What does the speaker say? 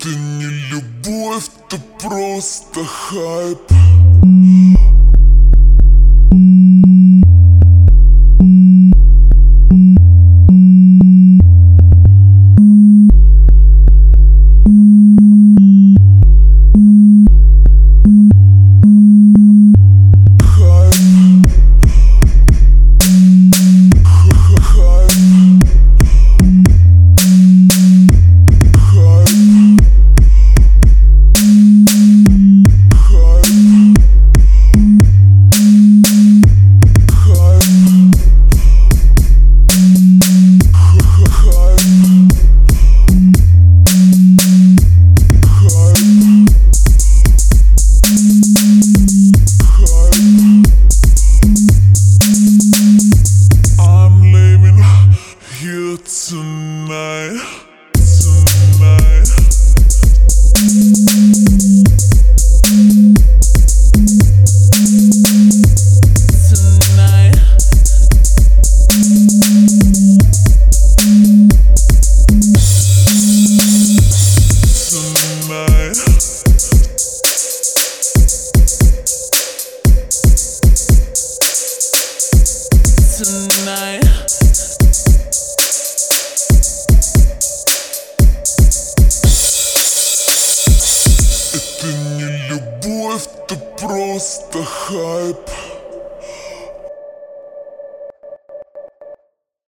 Это не любовь, это просто хайп tonight. tonight. Это не любовь, это просто хайп